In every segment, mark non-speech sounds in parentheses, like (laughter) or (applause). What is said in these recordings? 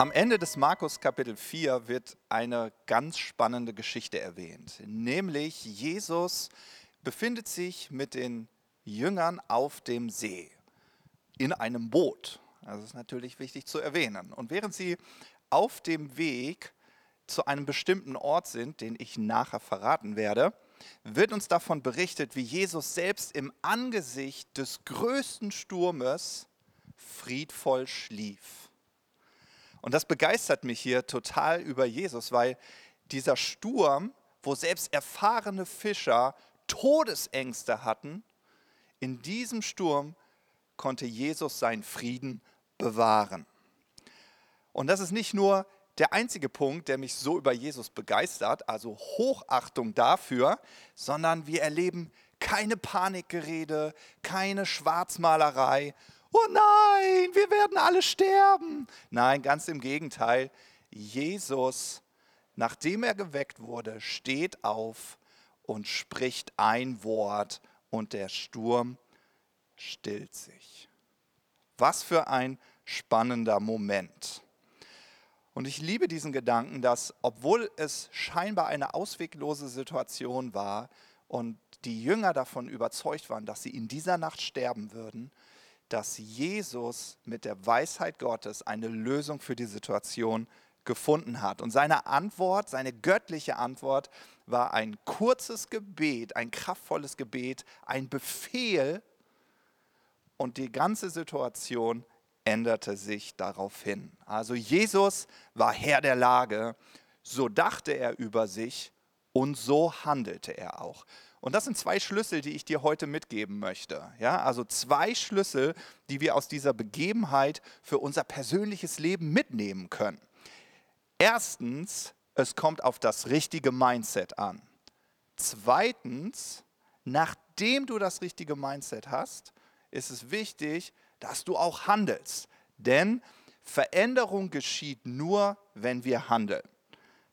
Am Ende des Markus Kapitel 4 wird eine ganz spannende Geschichte erwähnt, nämlich Jesus befindet sich mit den Jüngern auf dem See in einem Boot. Das ist natürlich wichtig zu erwähnen. Und während sie auf dem Weg zu einem bestimmten Ort sind, den ich nachher verraten werde, wird uns davon berichtet, wie Jesus selbst im Angesicht des größten Sturmes friedvoll schlief. Und das begeistert mich hier total über Jesus, weil dieser Sturm, wo selbst erfahrene Fischer Todesängste hatten, in diesem Sturm konnte Jesus seinen Frieden bewahren. Und das ist nicht nur der einzige Punkt, der mich so über Jesus begeistert, also Hochachtung dafür, sondern wir erleben keine Panikgerede, keine Schwarzmalerei oh nein, wir werden alle sterben. Nein, ganz im Gegenteil. Jesus, nachdem er geweckt wurde, steht auf und spricht ein Wort und der Sturm stillt sich. Was für ein spannender Moment. Und ich liebe diesen Gedanken, dass obwohl es scheinbar eine ausweglose Situation war und die Jünger davon überzeugt waren, dass sie in dieser Nacht sterben würden, dass Jesus mit der Weisheit Gottes eine Lösung für die Situation gefunden hat. Und seine Antwort, seine göttliche Antwort war ein kurzes Gebet, ein kraftvolles Gebet, ein Befehl und die ganze Situation änderte sich daraufhin. Also Jesus war Herr der Lage, so dachte er über sich und so handelte er auch. Und das sind zwei Schlüssel, die ich dir heute mitgeben möchte. Ja, also zwei Schlüssel, die wir aus dieser Begebenheit für unser persönliches Leben mitnehmen können. Erstens, es kommt auf das richtige Mindset an. Zweitens, nachdem du das richtige Mindset hast, ist es wichtig, dass du auch handelst. Denn Veränderung geschieht nur, wenn wir handeln.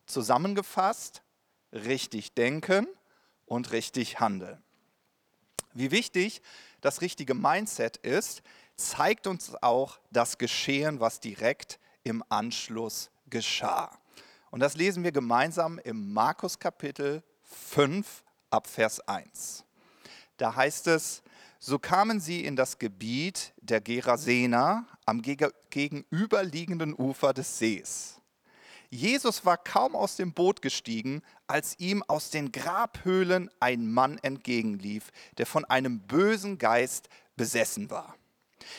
Zusammengefasst, richtig denken, und richtig handeln. Wie wichtig das richtige Mindset ist, zeigt uns auch das Geschehen, was direkt im Anschluss geschah. Und das lesen wir gemeinsam im Markus Kapitel 5 ab Vers 1. Da heißt es, so kamen sie in das Gebiet der Gerasener am gegenüberliegenden Ufer des Sees. Jesus war kaum aus dem Boot gestiegen, als ihm aus den Grabhöhlen ein Mann entgegenlief, der von einem bösen Geist besessen war.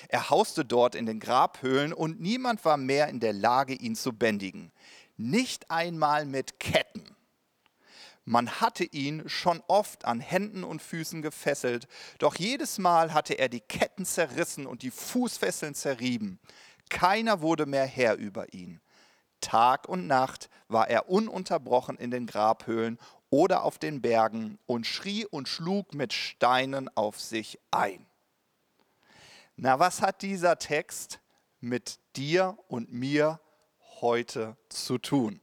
Er hauste dort in den Grabhöhlen und niemand war mehr in der Lage, ihn zu bändigen. Nicht einmal mit Ketten. Man hatte ihn schon oft an Händen und Füßen gefesselt, doch jedes Mal hatte er die Ketten zerrissen und die Fußfesseln zerrieben. Keiner wurde mehr Herr über ihn. Tag und Nacht war er ununterbrochen in den Grabhöhlen oder auf den Bergen und schrie und schlug mit Steinen auf sich ein. Na, was hat dieser Text mit dir und mir heute zu tun?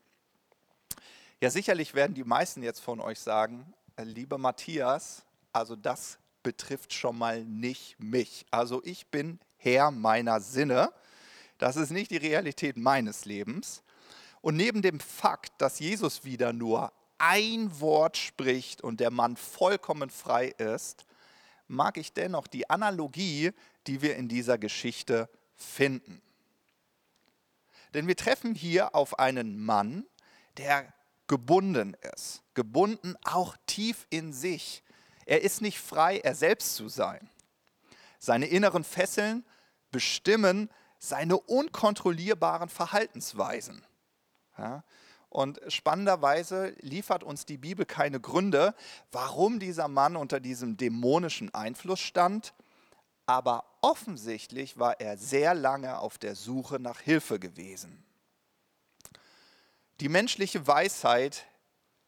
Ja, sicherlich werden die meisten jetzt von euch sagen, äh, lieber Matthias, also das betrifft schon mal nicht mich. Also ich bin Herr meiner Sinne. Das ist nicht die Realität meines Lebens. Und neben dem Fakt, dass Jesus wieder nur ein Wort spricht und der Mann vollkommen frei ist, mag ich dennoch die Analogie, die wir in dieser Geschichte finden. Denn wir treffen hier auf einen Mann, der gebunden ist, gebunden auch tief in sich. Er ist nicht frei, er selbst zu sein. Seine inneren Fesseln bestimmen seine unkontrollierbaren Verhaltensweisen. Ja? Und spannenderweise liefert uns die Bibel keine Gründe, warum dieser Mann unter diesem dämonischen Einfluss stand, aber offensichtlich war er sehr lange auf der Suche nach Hilfe gewesen. Die menschliche Weisheit,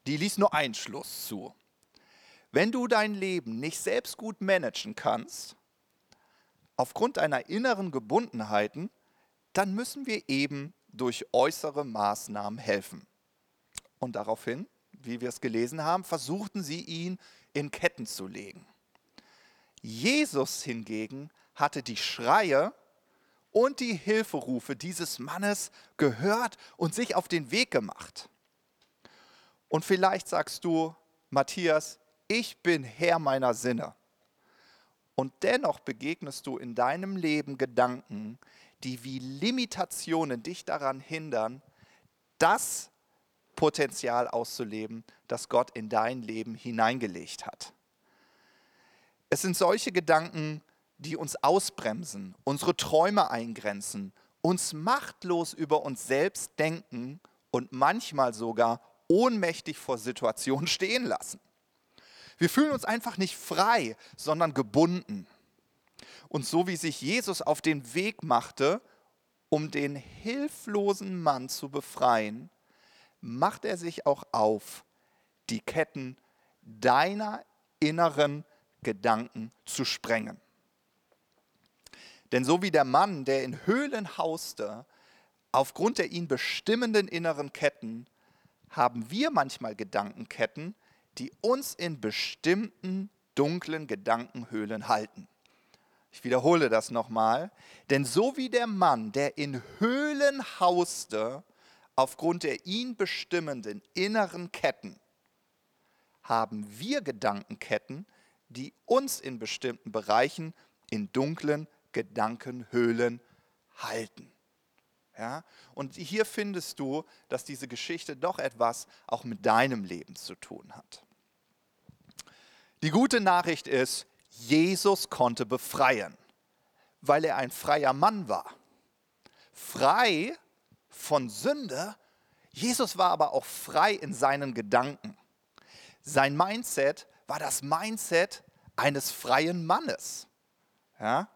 die ließ nur einen Schluss zu. Wenn du dein Leben nicht selbst gut managen kannst, aufgrund deiner inneren Gebundenheiten, dann müssen wir eben durch äußere Maßnahmen helfen. Und daraufhin, wie wir es gelesen haben, versuchten sie ihn in Ketten zu legen. Jesus hingegen hatte die Schreie und die Hilferufe dieses Mannes gehört und sich auf den Weg gemacht. Und vielleicht sagst du, Matthias, ich bin Herr meiner Sinne. Und dennoch begegnest du in deinem Leben Gedanken, die wie Limitationen dich daran hindern, das Potenzial auszuleben, das Gott in dein Leben hineingelegt hat. Es sind solche Gedanken, die uns ausbremsen, unsere Träume eingrenzen, uns machtlos über uns selbst denken und manchmal sogar ohnmächtig vor Situationen (laughs) stehen lassen. Wir fühlen uns einfach nicht frei, sondern gebunden. Und so wie sich Jesus auf den Weg machte, um den hilflosen Mann zu befreien, macht er sich auch auf, die Ketten deiner inneren Gedanken zu sprengen. Denn so wie der Mann, der in Höhlen hauste, aufgrund der ihn bestimmenden inneren Ketten, haben wir manchmal Gedankenketten, die uns in bestimmten dunklen Gedankenhöhlen halten. Ich wiederhole das nochmal, denn so wie der Mann, der in Höhlen hauste, aufgrund der ihn bestimmenden inneren Ketten, haben wir Gedankenketten, die uns in bestimmten Bereichen in dunklen Gedankenhöhlen halten. Ja? Und hier findest du, dass diese Geschichte doch etwas auch mit deinem Leben zu tun hat. Die gute Nachricht ist, Jesus konnte befreien, weil er ein freier Mann war. Frei von Sünde, Jesus war aber auch frei in seinen Gedanken. Sein Mindset war das Mindset eines freien Mannes. Ja?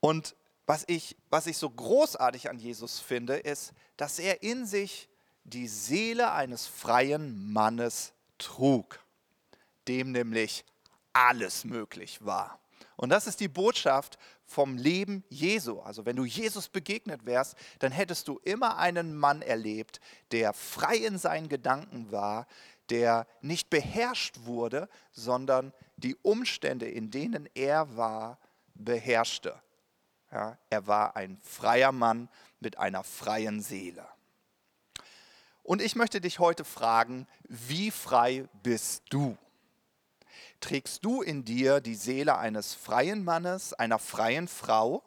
Und was ich, was ich so großartig an Jesus finde, ist, dass er in sich die Seele eines freien Mannes trug dem nämlich alles möglich war. Und das ist die Botschaft vom Leben Jesu. Also wenn du Jesus begegnet wärst, dann hättest du immer einen Mann erlebt, der frei in seinen Gedanken war, der nicht beherrscht wurde, sondern die Umstände, in denen er war, beherrschte. Ja, er war ein freier Mann mit einer freien Seele. Und ich möchte dich heute fragen, wie frei bist du? Trägst du in dir die Seele eines freien Mannes, einer freien Frau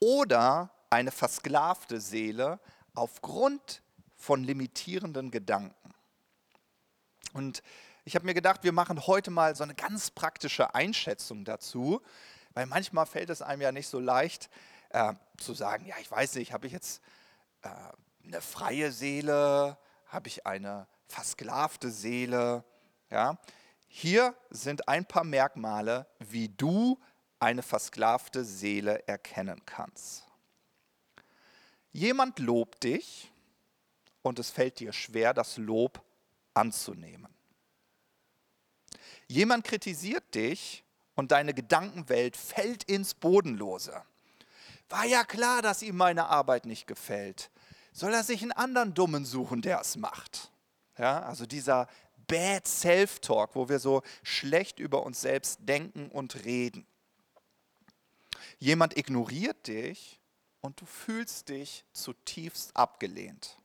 oder eine versklavte Seele aufgrund von limitierenden Gedanken. Und ich habe mir gedacht, wir machen heute mal so eine ganz praktische Einschätzung dazu, weil manchmal fällt es einem ja nicht so leicht äh, zu sagen, ja, ich weiß nicht, habe ich jetzt äh, eine freie Seele, habe ich eine versklavte Seele, ja? Hier sind ein paar Merkmale, wie du eine versklavte Seele erkennen kannst. Jemand lobt dich und es fällt dir schwer, das Lob anzunehmen. Jemand kritisiert dich und deine Gedankenwelt fällt ins Bodenlose. War ja klar, dass ihm meine Arbeit nicht gefällt. Soll er sich einen anderen Dummen suchen, der es macht? Ja, also dieser Bad Self-Talk, wo wir so schlecht über uns selbst denken und reden. Jemand ignoriert dich und du fühlst dich zutiefst abgelehnt.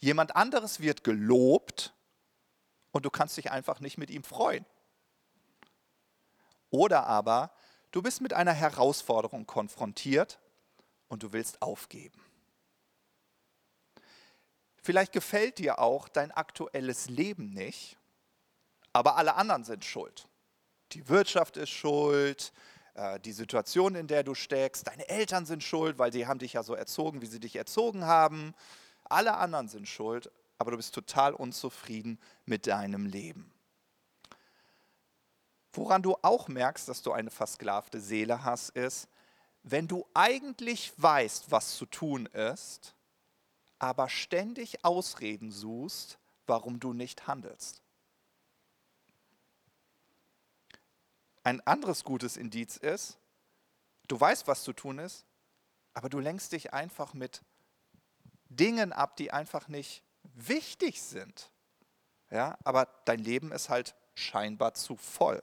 Jemand anderes wird gelobt und du kannst dich einfach nicht mit ihm freuen. Oder aber du bist mit einer Herausforderung konfrontiert und du willst aufgeben. Vielleicht gefällt dir auch dein aktuelles Leben nicht, aber alle anderen sind schuld. Die Wirtschaft ist schuld, äh, die Situation, in der du steckst, deine Eltern sind schuld, weil sie haben dich ja so erzogen, wie sie dich erzogen haben. Alle anderen sind schuld, aber du bist total unzufrieden mit deinem Leben. Woran du auch merkst, dass du eine versklavte Seele hast, ist, wenn du eigentlich weißt, was zu tun ist, aber ständig Ausreden suchst, warum du nicht handelst. Ein anderes gutes Indiz ist, du weißt, was zu tun ist, aber du lenkst dich einfach mit Dingen ab, die einfach nicht wichtig sind. Ja, aber dein Leben ist halt scheinbar zu voll.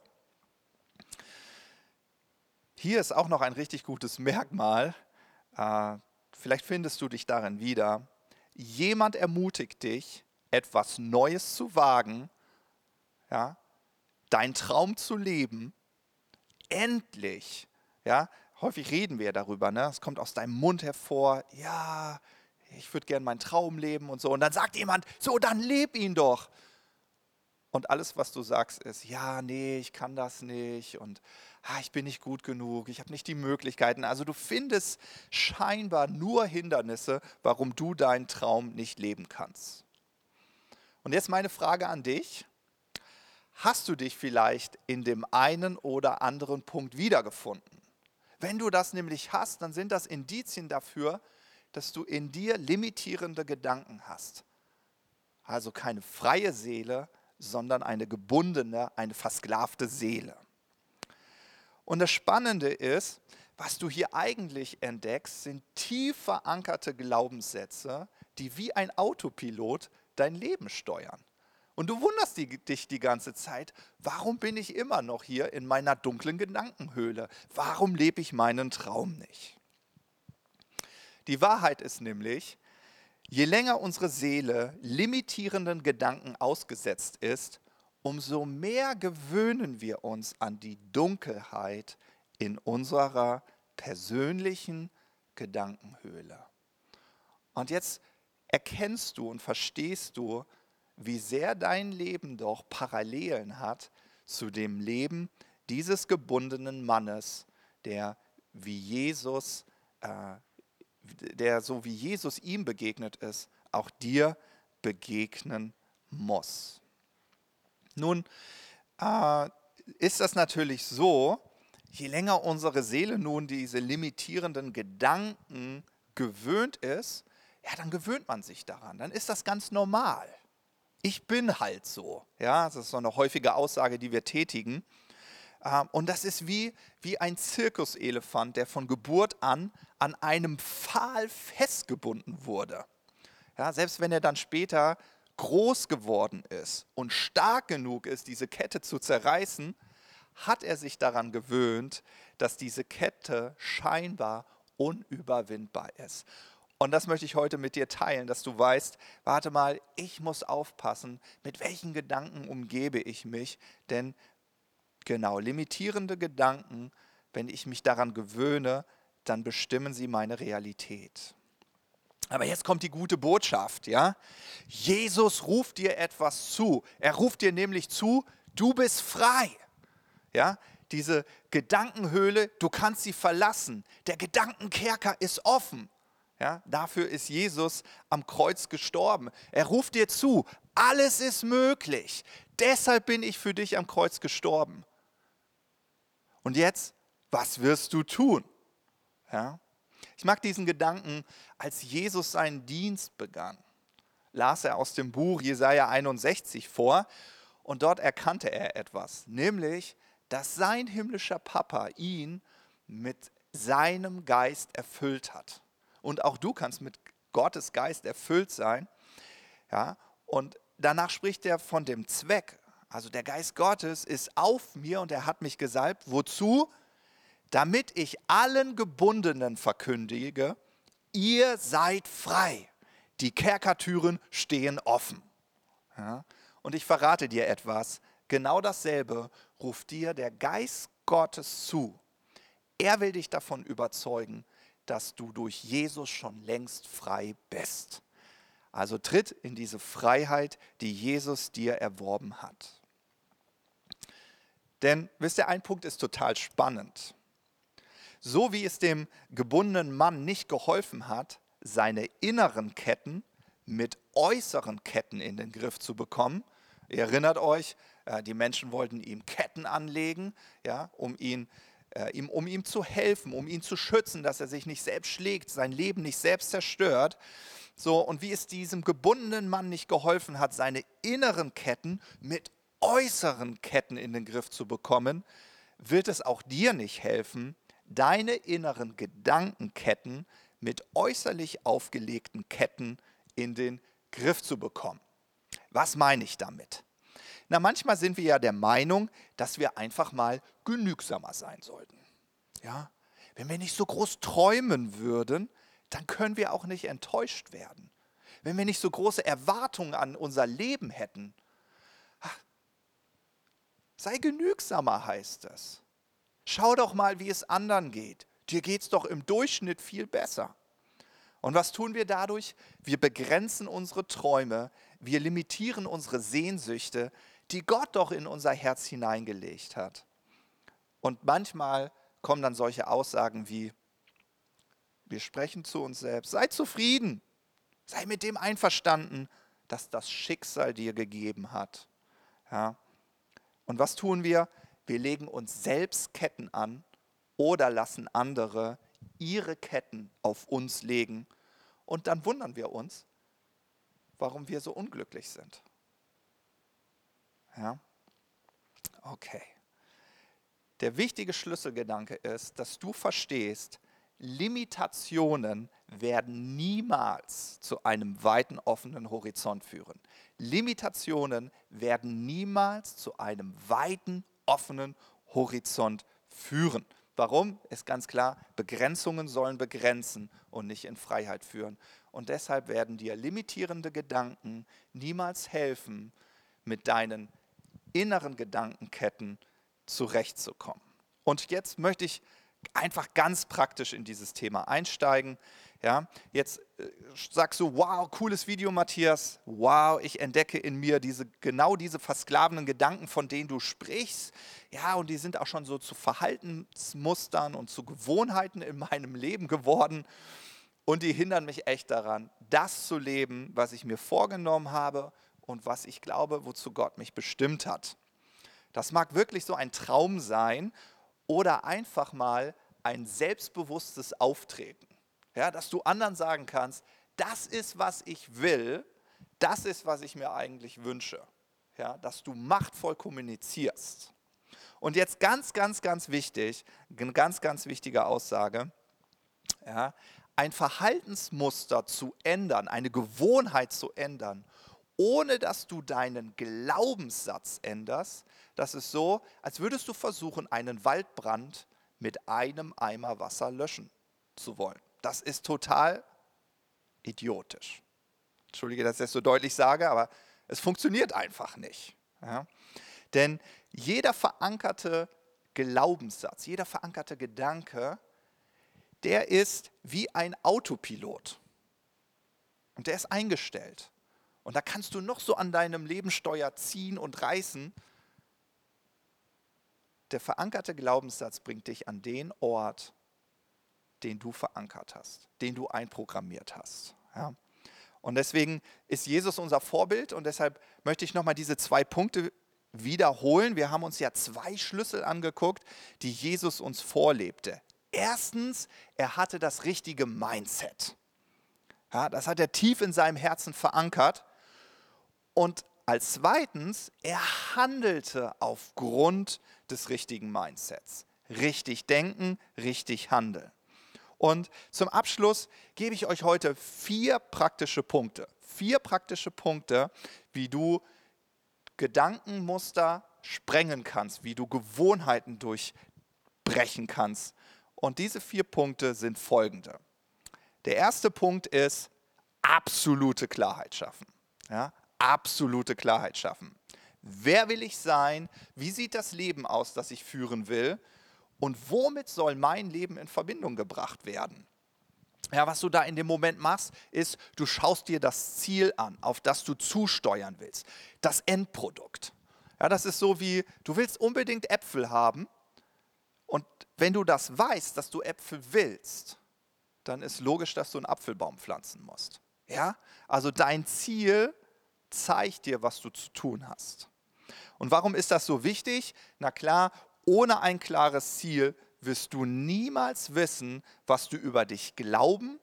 hier ist auch noch ein richtig gutes Merkmal. Äh, vielleicht findest du dich darin wieder. Jemand ermutigt dich, etwas Neues zu wagen, ja, deinen Traum zu leben, endlich, ja, häufig reden wir darüber, ne? es kommt aus deinem Mund hervor, ja, ich würde gern meinen Traum leben und so. Und dann sagt jemand, so, dann leb ihn doch. Und alles, was du sagst, ist, ja, nee, ich kann das nicht und ah, ich bin nicht gut genug, ich habe nicht die Möglichkeiten. Also du findest scheinbar nur Hindernisse, warum du deinen Traum nicht leben kannst. Und jetzt meine Frage an dich. Hast du dich vielleicht in dem einen oder anderen Punkt wiedergefunden? Wenn du das nämlich hast, dann sind das Indizien dafür, dass du in dir limitierende Gedanken hast. Also keine freie Seele, sondern eine gebundene, eine versklavte Seele. Und das Spannende ist, was du hier eigentlich entdeckst, sind tief verankerte Glaubenssätze, die wie ein Autopilot dein Leben steuern. Und du wunderst dich die ganze Zeit, warum bin ich immer noch hier in meiner dunklen Gedankenhöhle? Warum lebe ich meinen Traum nicht? Die Wahrheit ist nämlich, je länger unsere Seele limitierenden Gedanken ausgesetzt ist, umso mehr gewöhnen wir uns an die Dunkelheit in unserer persönlichen Gedankenhöhle. Und jetzt erkennst du und verstehst du, wie sehr dein Leben doch Parallelen hat zu dem Leben dieses gebundenen Mannes, der wie Jesus, äh, der so wie Jesus ihm begegnet ist, auch dir begegnen muss. Nun äh, ist das natürlich so, je länger unsere Seele nun diese limitierenden Gedanken gewöhnt ist, ja, dann gewöhnt man sich daran, dann ist das ganz normal ich bin halt so. Ja, das ist so eine häufige Aussage, die wir tätigen. Ähm, und das ist wie, wie ein Zirkuselefant, der von Geburt an an einem Pfahl festgebunden wurde. Ja, selbst wenn er dann später groß geworden ist und stark genug ist, diese Kette zu zerreißen, hat er sich daran gewöhnt, dass diese Kette scheinbar unüberwindbar ist. Und das möchte ich heute mit dir teilen, dass du weißt, warte mal, ich muss aufpassen, mit welchen Gedanken umgebe ich mich, denn genau, limitierende Gedanken, wenn ich mich daran gewöhne, dann bestimmen sie meine Realität. Aber jetzt kommt die gute Botschaft, ja? Jesus ruft dir etwas zu. Er ruft dir nämlich zu, du bist frei. Ja? Diese Gedankenhöhle, du kannst sie verlassen. Der Gedankenkerker ist offen. Ja, dafür ist Jesus am Kreuz gestorben. Er ruft dir zu, alles ist möglich. Deshalb bin ich für dich am Kreuz gestorben. Und jetzt, was wirst du tun? Ja? Ich mag diesen Gedanken, als Jesus seinen Dienst begann, las er aus dem Buch Jesaja 61 vor und dort erkannte er etwas, nämlich, dass sein himmlischer Papa ihn mit seinem Geist erfüllt hat und auch du kannst mit Gottes Geist erfüllt sein. Ja, und danach spricht er von dem Zweck. Also der Geist Gottes ist auf mir und er hat mich gesalbt. Wozu? Damit ich allen Gebundenen verkündige, ihr seid frei. Die Kerkertüren stehen offen. Ja, und ich verrate dir etwas. Genau dasselbe ruft dir der Geist Gottes zu. Er will dich davon überzeugen, dass du durch Jesus schon längst frei bist. Also tritt in diese Freiheit, die Jesus dir erworben hat. Denn wisst ihr, ein Punkt ist total spannend. So wie es dem gebundenen Mann nicht geholfen hat, seine inneren Ketten mit äußeren Ketten in den Griff zu bekommen. Ihr erinnert euch, äh, die Menschen wollten ihm Ketten anlegen, ja, um ihn äh, ihm, um ihm zu helfen, um ihn zu schützen, dass er sich nicht selbst schlägt, sein Leben nicht selbst zerstört. So, und wie es diesem gebundenen Mann nicht geholfen hat, seine inneren Ketten mit äußeren Ketten in den Griff zu bekommen, wird es auch dir nicht helfen, deine inneren Gedankenketten mit äußerlich aufgelegten Ketten in den Griff zu bekommen. Was meine ich damit? Na, manchmal sind wir ja der Meinung, dass wir einfach mal genügsamer sein sollten. Ja? Wenn wir nicht so groß träumen würden, dann können wir auch nicht enttäuscht werden. Wenn wir nicht so große Erwartungen an unser Leben hätten, ach, sei genügsamer heißt es. Schau doch mal, wie es anderen geht. Dir geht es doch im Durchschnitt viel besser. Und was tun wir dadurch? Wir begrenzen unsere Träume, wir limitieren unsere Sehnsüchte, die Gott doch in unser Herz hineingelegt hat. Und manchmal kommen dann solche Aussagen wie, wir sprechen zu uns selbst, sei zufrieden, sei mit dem einverstanden, dass das Schicksal dir gegeben hat. Ja. Und was tun wir? Wir legen uns selbst Ketten an oder lassen andere ihre Ketten auf uns legen. Und dann wundern wir uns, warum wir so unglücklich sind. Ja? Okay. Der wichtige Schlüsselgedanke ist, dass du verstehst, Limitationen werden niemals zu einem weiten offenen Horizont führen. Limitationen werden niemals zu einem weiten offenen Horizont führen. Warum? Ist ganz klar, Begrenzungen sollen begrenzen und nicht in Freiheit führen. Und deshalb werden dir limitierende Gedanken niemals helfen, mit deinen inneren Gedankenketten zurechtzukommen. Und jetzt möchte ich einfach ganz praktisch in dieses Thema einsteigen. Ja, jetzt äh, sagst du, wow, cooles Video, Matthias. Wow, ich entdecke in mir diese, genau diese versklavenden Gedanken, von denen du sprichst. Ja, und die sind auch schon so zu Verhaltensmustern und zu Gewohnheiten in meinem Leben geworden. Und die hindern mich echt daran, das zu leben, was ich mir vorgenommen habe und was ich glaube, wozu Gott mich bestimmt hat. Das mag wirklich so ein Traum sein oder einfach mal ein selbstbewusstes Auftreten. Ja, dass du anderen sagen kannst, das ist, was ich will, das ist, was ich mir eigentlich wünsche. Ja, dass du machtvoll kommunizierst. Und jetzt ganz, ganz, ganz wichtig, eine ganz, ganz wichtige Aussage. Ja, ein Verhaltensmuster zu ändern, eine Gewohnheit zu ändern, ohne dass du deinen Glaubenssatz änderst, das ist so, als würdest du versuchen, einen Waldbrand mit einem Eimer Wasser löschen zu wollen. Das ist total idiotisch. Entschuldige, dass ich das so deutlich sage, aber es funktioniert einfach nicht. Ja? Denn jeder verankerte Glaubenssatz, jeder verankerte Gedanke, der ist wie ein Autopilot. Und der ist eingestellt. Und da kannst du noch so an deinem Lebensteuer ziehen und reißen der verankerte Glaubenssatz bringt dich an den Ort, den du verankert hast, den du einprogrammiert hast. Ja. Und deswegen ist Jesus unser Vorbild und deshalb möchte ich nochmal diese zwei Punkte wiederholen. Wir haben uns ja zwei Schlüssel angeguckt, die Jesus uns vorlebte. Erstens, er hatte das richtige Mindset. Ja, das hat er tief in seinem Herzen verankert. Und als zweitens, er handelte aufgrund des richtigen Mindsets. Richtig denken, richtig handeln. Und zum Abschluss gebe ich euch heute vier praktische Punkte. Vier praktische Punkte, wie du Gedankenmuster sprengen kannst, wie du Gewohnheiten durchbrechen kannst. Und diese vier Punkte sind folgende. Der erste Punkt ist absolute Klarheit schaffen. Ja, absolute Klarheit schaffen. Wer will ich sein? Wie sieht das Leben aus, das ich führen will? Und womit soll mein Leben in Verbindung gebracht werden? Ja, was du da in dem Moment machst, ist, du schaust dir das Ziel an, auf das du zusteuern willst. Das Endprodukt. Ja, das ist so wie, du willst unbedingt Äpfel haben. Und wenn du das weißt, dass du Äpfel willst, dann ist logisch, dass du einen Apfelbaum pflanzen musst. Ja, also dein Ziel zeigt dir, was du zu tun hast. Und warum ist das so wichtig? Na klar, ohne ein klares Ziel wirst du niemals wissen, was du über dich glauben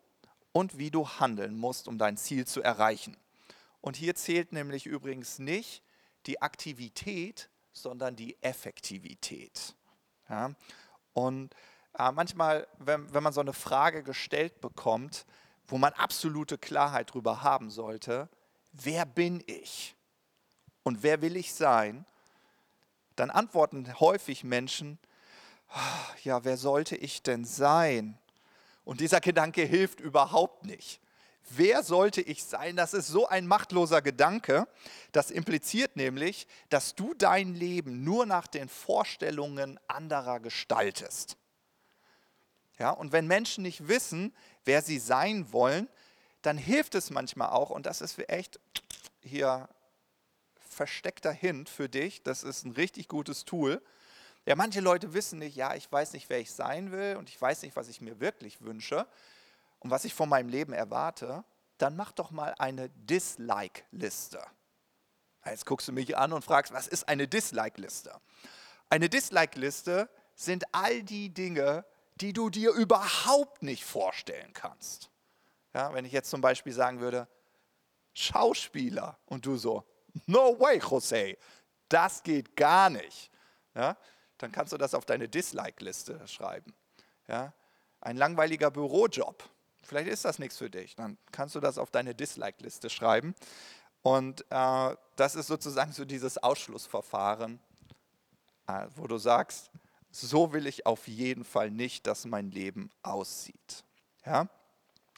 und wie du handeln musst, um dein Ziel zu erreichen. Und hier zählt nämlich übrigens nicht die Aktivität, sondern die Effektivität. Ja? Und äh, manchmal, wenn, wenn man so eine Frage gestellt bekommt, wo man absolute Klarheit darüber haben sollte, wer bin ich und wer will ich sein, dann antworten häufig Menschen, ja, wer sollte ich denn sein? Und dieser Gedanke hilft überhaupt nicht. Wer sollte ich sein? Das ist so ein machtloser Gedanke. Das impliziert nämlich, dass du dein Leben nur nach den Vorstellungen anderer gestaltest. Ja, und wenn Menschen nicht wissen, wer sie sein wollen, dann hilft es manchmal auch, und das ist echt hier versteckter Hint für dich, das ist ein richtig gutes Tool. Ja, manche Leute wissen nicht, ja, ich weiß nicht, wer ich sein will und ich weiß nicht, was ich mir wirklich wünsche und was ich von meinem Leben erwarte, dann mach doch mal eine Dislike-Liste. Jetzt guckst du mich an und fragst, was ist eine Dislike-Liste? Eine Dislike-Liste sind all die Dinge, die du dir überhaupt nicht vorstellen kannst. Ja, wenn ich jetzt zum Beispiel sagen würde, Schauspieler und du so, no way, José, das geht gar nicht. Ja, dann kannst du das auf deine Dislike-Liste schreiben. Ja, ein langweiliger Bürojob, vielleicht ist das nichts für dich, dann kannst du das auf deine Dislike-Liste schreiben. Und äh, das ist sozusagen so dieses Ausschlussverfahren, äh, wo du sagst, so will ich auf jeden Fall nicht, dass mein Leben aussieht. Ja?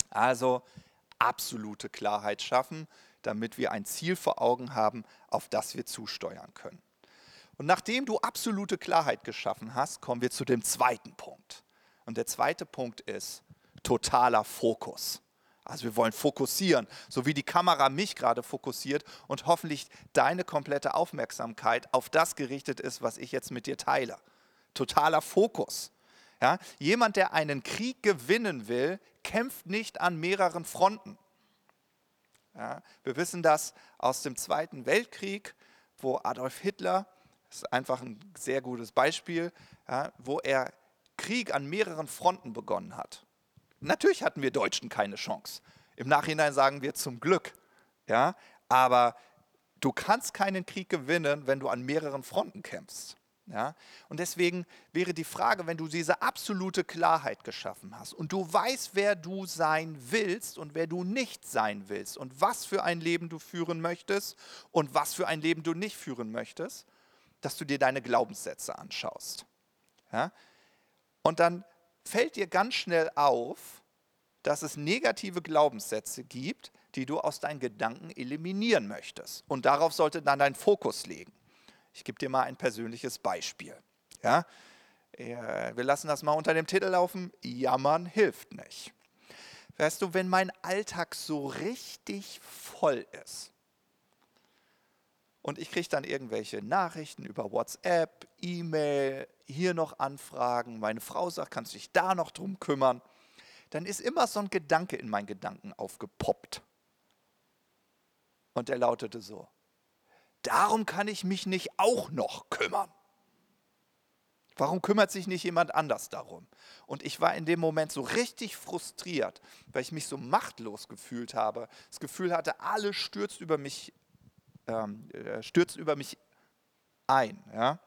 Also absolute Klarheit schaffen, damit wir ein Ziel vor Augen haben, auf das wir zusteuern können. Und nachdem du absolute Klarheit geschaffen hast, kommen wir zu dem zweiten Punkt. Und der zweite Punkt ist, totaler Fokus. Also wir wollen fokussieren, so wie die Kamera mich gerade fokussiert und hoffentlich deine komplette Aufmerksamkeit auf das gerichtet ist, was ich jetzt mit dir teile. Totaler Fokus. Ja, jemand, der einen Krieg gewinnen will, kämpft nicht an mehreren Fronten. Ja, wir wissen das aus dem Zweiten Weltkrieg, wo Adolf Hitler, das ist einfach ein sehr gutes Beispiel, ja, wo er Krieg an mehreren Fronten begonnen hat. Natürlich hatten wir Deutschen keine Chance. Im Nachhinein sagen wir zum Glück. Ja? Aber du kannst keinen Krieg gewinnen, wenn du an mehreren Fronten kämpfst. Ja? Und deswegen wäre die Frage, wenn du diese absolute Klarheit geschaffen hast und du weißt, wer du sein willst und wer du nicht sein willst und was für ein Leben du führen möchtest und was für ein Leben du nicht führen möchtest, dass du dir deine Glaubenssätze anschaust. Ja? Und dann fällt dir ganz schnell auf, dass es negative Glaubenssätze gibt, die du aus deinen Gedanken eliminieren möchtest. Und darauf sollte dann dein Fokus liegen. Ich gebe dir mal ein persönliches Beispiel. Ja? Wir lassen das mal unter dem Titel laufen, Jammern hilft nicht. Weißt du, wenn mein Alltag so richtig voll ist und ich kriege dann irgendwelche Nachrichten über WhatsApp, E-Mail, hier noch Anfragen, meine Frau sagt, kannst du dich da noch drum kümmern, dann ist immer so ein Gedanke in meinen Gedanken aufgepoppt. Und der lautete so, darum kann ich mich nicht auch noch kümmern. Warum kümmert sich nicht jemand anders darum? Und ich war in dem Moment so richtig frustriert, weil ich mich so machtlos gefühlt habe. Das Gefühl hatte, alles stürzt über mich, ähm, äh, stürzt über mich ein. Ja?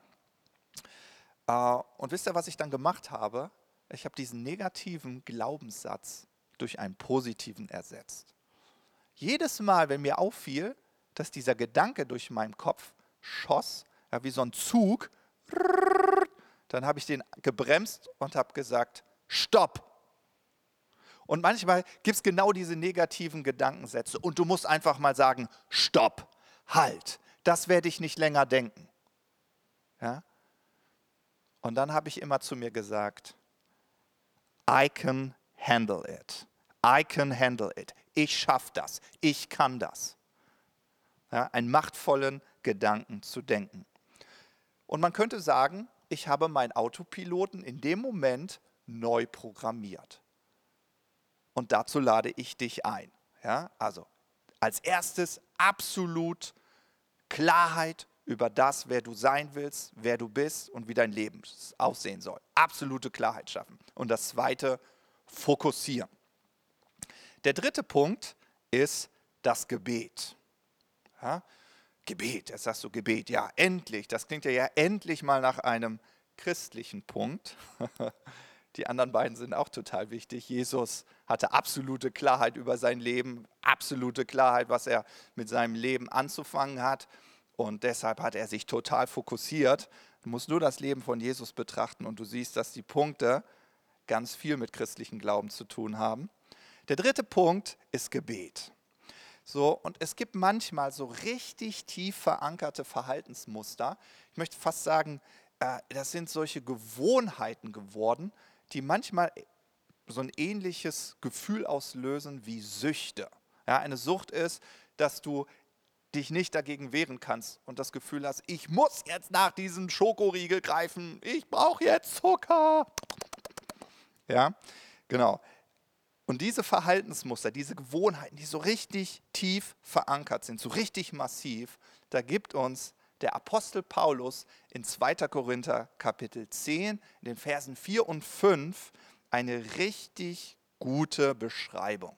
Äh, und wisst ihr, was ich dann gemacht habe? Ich habe diesen negativen Glaubenssatz durch einen positiven ersetzt. Jedes Mal, wenn mir auffiel, dass dieser Gedanke durch meinen Kopf schoss, ja, wie so ein Zug, dann habe ich den gebremst und habe gesagt, stopp. Und manchmal gibt es genau diese negativen Gedankensätze und du musst einfach mal sagen, stopp, halt, das werde ich nicht länger denken. Ja? Und dann habe ich immer zu mir gesagt, I can handle it. I can handle it. Ich schaffe das. Ich kann das. Ja, einen machtvollen Gedanken zu denken. Und man könnte sagen, ich habe meinen Autopiloten in dem Moment neu programmiert. Und dazu lade ich dich ein. Ja, also als erstes absolut Klarheit über das, wer du sein willst, wer du bist und wie dein Leben aussehen soll. Absolute Klarheit schaffen. Und das zweite, fokussieren. Der dritte Punkt ist das Gebet. Ja? Gebet, jetzt sagst du Gebet, ja, endlich. Das klingt ja, ja endlich mal nach einem christlichen Punkt. (laughs) Die anderen beiden sind auch total wichtig. Jesus hatte absolute Klarheit über sein Leben, absolute Klarheit, was er mit seinem Leben anzufangen hat. Und deshalb hat er sich total fokussiert. Du musst nur das Leben von Jesus betrachten und du siehst, dass die Punkte ganz viel mit christlichem Glauben zu tun haben. Der dritte Punkt ist Gebet. So, und es gibt manchmal so richtig tief verankerte Verhaltensmuster. Ich möchte fast sagen, äh, das sind solche Gewohnheiten geworden, die manchmal so ein ähnliches Gefühl auslösen wie Süchte. Ja, eine Sucht ist, dass du dich nicht dagegen wehren kannst und das Gefühl hast, ich muss jetzt nach diesem Schokoriegel greifen, ich brauche jetzt Zucker. Ja, genau. Und diese Verhaltensmuster, diese Gewohnheiten, die so richtig tief verankert sind, so richtig massiv, da gibt uns der Apostel Paulus in 2. Korinther Kapitel 10, in den Versen 4 und 5, eine richtig gute Beschreibung.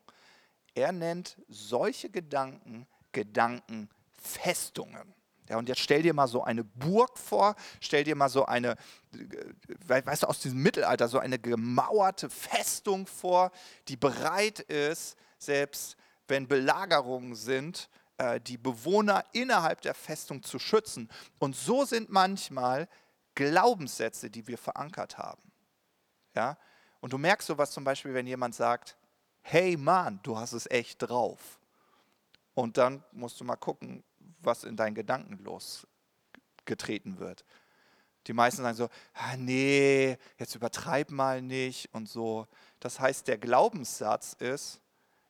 Er nennt solche Gedanken Gedankenfestungen. Ja, und jetzt stell dir mal so eine Burg vor, stell dir mal so eine, äh, weißt du, aus diesem Mittelalter, so eine gemauerte Festung vor, die bereit ist, selbst wenn Belagerungen sind, äh, die Bewohner innerhalb der Festung zu schützen. Und so sind manchmal Glaubenssätze, die wir verankert haben. Ja? Und du merkst sowas zum Beispiel, wenn jemand sagt, hey Mann, du hast es echt drauf. Und dann musst du mal gucken, was in deinen Gedanken losgetreten wird. Die meisten sagen so, ah, nee, jetzt übertreib mal nicht und so. Das heißt, der Glaubenssatz ist,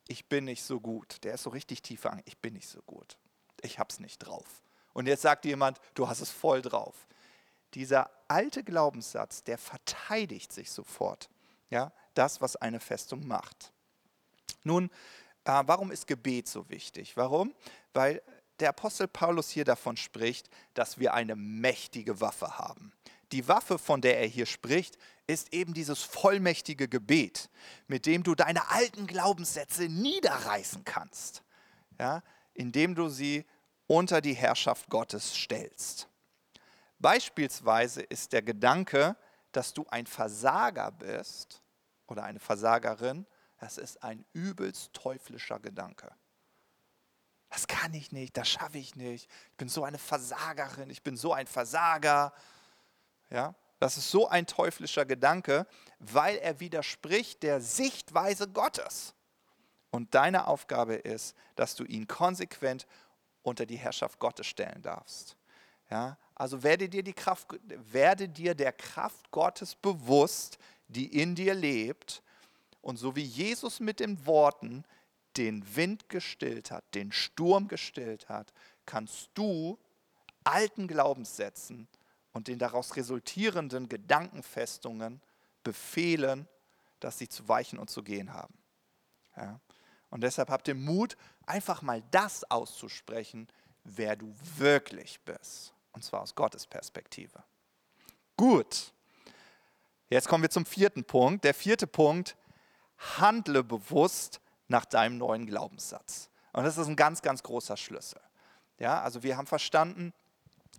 ich bin nicht so gut. Der ist so richtig tief an, ich bin nicht so gut. Ich hab's nicht drauf. Und jetzt sagt jemand, du hast es voll drauf. Dieser alte Glaubenssatz, der verteidigt sich sofort. Ja, das, was eine Festung macht. Nun, äh, warum ist Gebet so wichtig? Warum? Weil der Apostel Paulus hier davon spricht, dass wir eine mächtige Waffe haben. Die Waffe, von der er hier spricht, ist eben dieses vollmächtige Gebet, mit dem du deine alten Glaubenssätze niederreißen kannst, ja, indem du sie unter die Herrschaft Gottes stellst. Beispielsweise ist der Gedanke, dass du ein Versager bist oder eine Versagerin, das ist ein übelst teuflischer Gedanke. Das kann ich nicht, das schaffe ich nicht. Ich bin so eine Versagerin, ich bin so ein Versager. Ja, das ist so ein teuflischer Gedanke, weil er widerspricht der Sichtweise Gottes. Und deine Aufgabe ist, dass du ihn konsequent unter die Herrschaft Gottes stellen darfst. Ja, also werde dir, die Kraft, werde dir der Kraft Gottes bewusst, die in dir lebt und so wie Jesus mit den Worten den Wind gestillt hat, den Sturm gestillt hat, kannst du alten Glaubenssätzen und den daraus resultierenden Gedankenfestungen befehlen, dass sie zu weichen und zu gehen haben. Ja? Und deshalb habt ihr Mut, einfach mal das auszusprechen, wer du wirklich bist. Und zwar aus Gottes Perspektive. Gut. Jetzt kommen wir zum vierten Punkt. Der vierte Punkt handle bewusst nach deinem neuen Glaubenssatz. Und das ist ein ganz, ganz großer Schlüssel. Ja, also wir haben verstanden,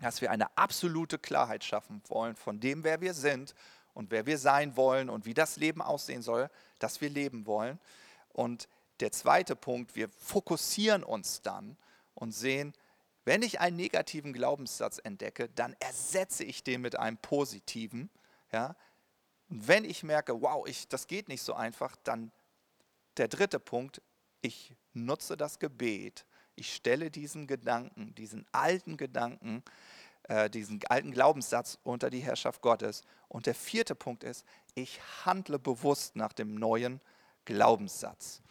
dass wir eine absolute Klarheit schaffen wollen von dem, wer wir sind und wer wir sein wollen und wie das Leben aussehen soll, das wir leben wollen. Und der zweite Punkt, wir fokussieren uns dann und sehen, wenn ich einen negativen Glaubenssatz entdecke, dann ersetze ich den mit einem positiven. Ja, und wenn ich merke, wow, ich, das geht nicht so einfach, dann der dritte Punkt, ich nutze das Gebet, ich stelle diesen Gedanken, diesen alten Gedanken, äh, diesen alten Glaubenssatz unter die Herrschaft Gottes. Und der vierte Punkt ist, ich handle bewusst nach dem neuen Glaubenssatz.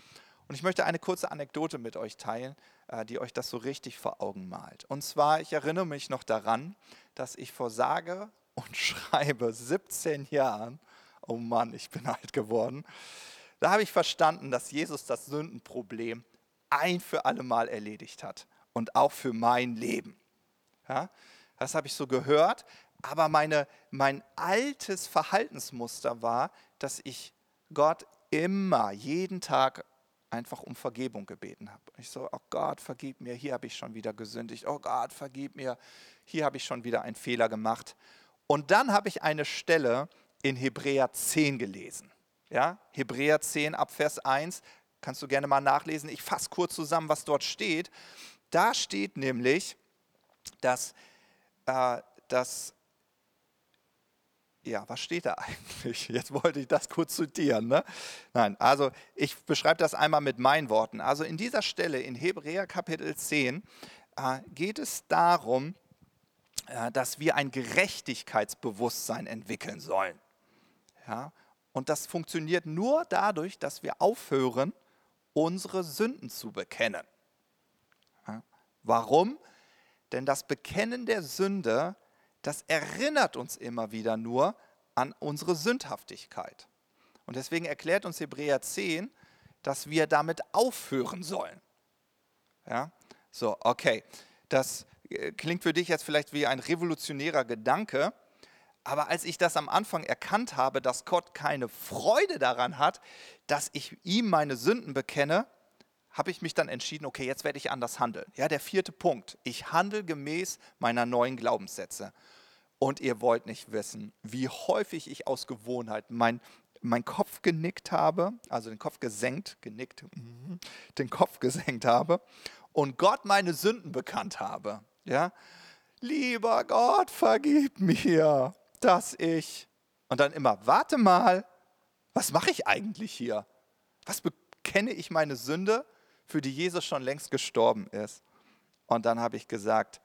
Und ich möchte eine kurze Anekdote mit euch teilen, äh, die euch das so richtig vor Augen malt. Und zwar, ich erinnere mich noch daran, dass ich vor sage und (laughs) schreibe 17 Jahren oh Mann, ich bin alt geworden. Da habe ich verstanden, dass Jesus das Sündenproblem ein für alle Mal erledigt hat und auch für mein Leben. Ja, das habe ich so gehört, aber meine, mein altes Verhaltensmuster war, dass ich Gott immer, jeden Tag einfach um Vergebung gebeten habe. Ich so, oh Gott, vergib mir, hier habe ich schon wieder gesündigt. Oh Gott, vergib mir, hier habe ich schon wieder einen Fehler gemacht. Und dann habe ich eine Stelle in Hebräer 10 gelesen. Ja, Hebräer 10 ab Vers 1, kannst du gerne mal nachlesen. Ich fasse kurz zusammen, was dort steht. Da steht nämlich, dass, äh, dass ja, was steht da (laughs) eigentlich? Jetzt wollte ich das kurz zitieren. Ne? Nein, also ich beschreibe das einmal mit meinen Worten. Also in dieser Stelle in Hebräer Kapitel 10 äh, geht es darum, äh, dass wir ein Gerechtigkeitsbewusstsein entwickeln sollen. Ja? Und das funktioniert nur dadurch, dass wir aufhören, unsere Sünden zu bekennen. Warum? Denn das Bekennen der Sünde das erinnert uns immer wieder nur an unsere Sündhaftigkeit. Und deswegen erklärt uns Hebräer 10, dass wir damit aufhören sollen. Ja? So, okay. Das äh, klingt für dich jetzt vielleicht wie ein revolutionärer Gedanke, aber als ich das am Anfang erkannt habe, dass Gott keine Freude daran hat, dass ich ihm meine Sünden bekenne, habe ich mich dann entschieden, okay, jetzt werde ich anders handeln. Ja, der vierte Punkt. Ich handle gemäß meiner neuen Glaubenssätze. Und ihr wollt nicht wissen, wie häufig ich aus Gewohnheit mein, mein Kopf genickt habe, also den Kopf gesenkt, genickt, mhm, den Kopf gesenkt habe und Gott meine Sünden bekannt habe. Ja? Lieber Gott, vergib mir, dass ich. Und dann immer, warte mal, was mache ich eigentlich hier? Was bekenne ich meine Sünde? für die Jesus schon längst gestorben ist. Und dann habe ich gesagt,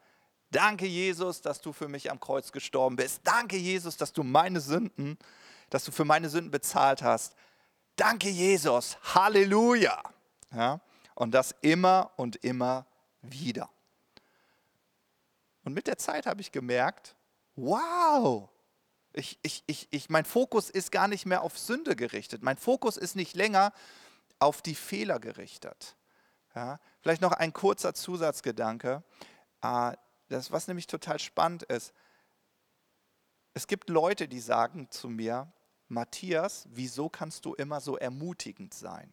danke Jesus, dass du für mich am Kreuz gestorben bist. Danke Jesus, dass du meine Sünden, dass du für meine Sünden bezahlt hast. Danke Jesus, Halleluja. Ja? Und das immer und immer wieder. Und mit der Zeit habe ich gemerkt, wow, ich, ich, ich, ich, mein Fokus ist gar nicht mehr auf Sünde gerichtet. Mein Fokus ist nicht länger auf die Fehler gerichtet. Ja, vielleicht noch ein kurzer Zusatzgedanke, äh, das, was nämlich total spannend ist. Es gibt Leute, die sagen zu mir, Matthias, wieso kannst du immer so ermutigend sein?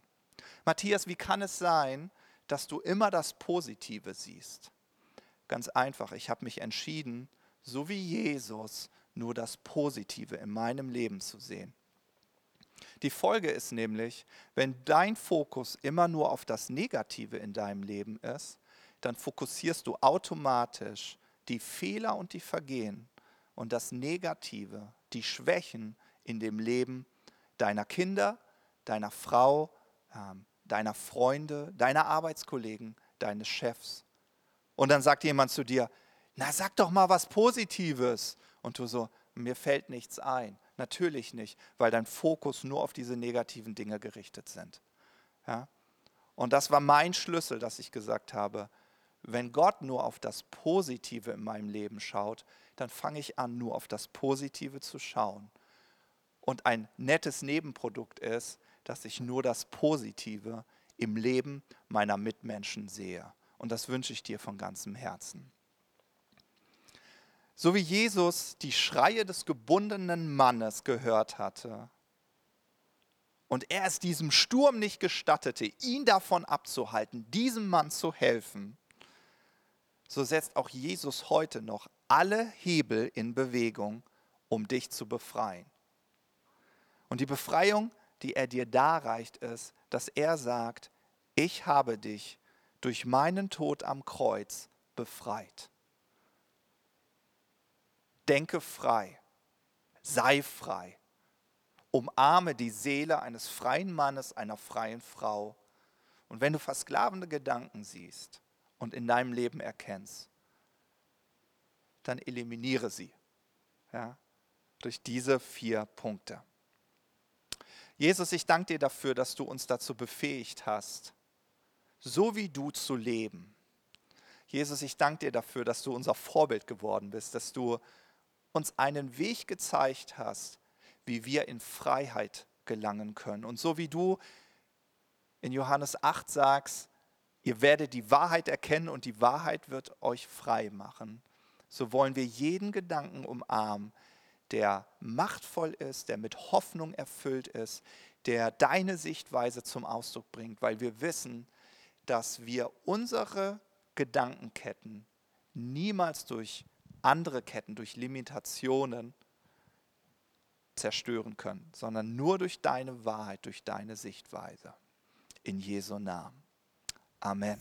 Matthias, wie kann es sein, dass du immer das Positive siehst? Ganz einfach, ich habe mich entschieden, so wie Jesus, nur das Positive in meinem Leben zu sehen. Die Folge ist nämlich, wenn dein Fokus immer nur auf das Negative in deinem Leben ist, dann fokussierst du automatisch die Fehler und die Vergehen und das Negative, die Schwächen in dem Leben deiner Kinder, deiner Frau, ähm, deiner Freunde, deiner Arbeitskollegen, deines Chefs. Und dann sagt jemand zu dir, na sag doch mal was Positives. Und du so, mir fällt nichts ein. Natürlich nicht, weil dein Fokus nur auf diese negativen Dinge gerichtet sind. Ja? Und das war mein Schlüssel, dass ich gesagt habe, wenn Gott nur auf das Positive in meinem Leben schaut, dann fange ich an, nur auf das Positive zu schauen. Und ein nettes Nebenprodukt ist, dass ich nur das Positive im Leben meiner Mitmenschen sehe. Und das wünsche ich dir von ganzem Herzen. So wie Jesus die Schreie des gebundenen Mannes gehört hatte und er es diesem Sturm nicht gestattete, ihn davon abzuhalten, diesem Mann zu helfen, so setzt auch Jesus heute noch alle Hebel in Bewegung, um dich zu befreien. Und die Befreiung, die er dir darreicht, ist, dass er sagt, ich habe dich durch meinen Tod am Kreuz befreit. Denke frei, sei frei, umarme die Seele eines freien Mannes, einer freien Frau. Und wenn du versklavende Gedanken siehst und in deinem Leben erkennst, dann eliminiere sie ja, durch diese vier Punkte. Jesus, ich danke dir dafür, dass du uns dazu befähigt hast, so wie du zu leben. Jesus, ich danke dir dafür, dass du unser Vorbild geworden bist, dass du uns einen Weg gezeigt hast, wie wir in Freiheit gelangen können. Und so wie du in Johannes 8 sagst, ihr werdet die Wahrheit erkennen und die Wahrheit wird euch frei machen, so wollen wir jeden Gedanken umarmen, der machtvoll ist, der mit Hoffnung erfüllt ist, der deine Sichtweise zum Ausdruck bringt, weil wir wissen, dass wir unsere Gedankenketten niemals durch andere Ketten durch Limitationen zerstören können, sondern nur durch deine Wahrheit, durch deine Sichtweise. In Jesu Namen. Amen.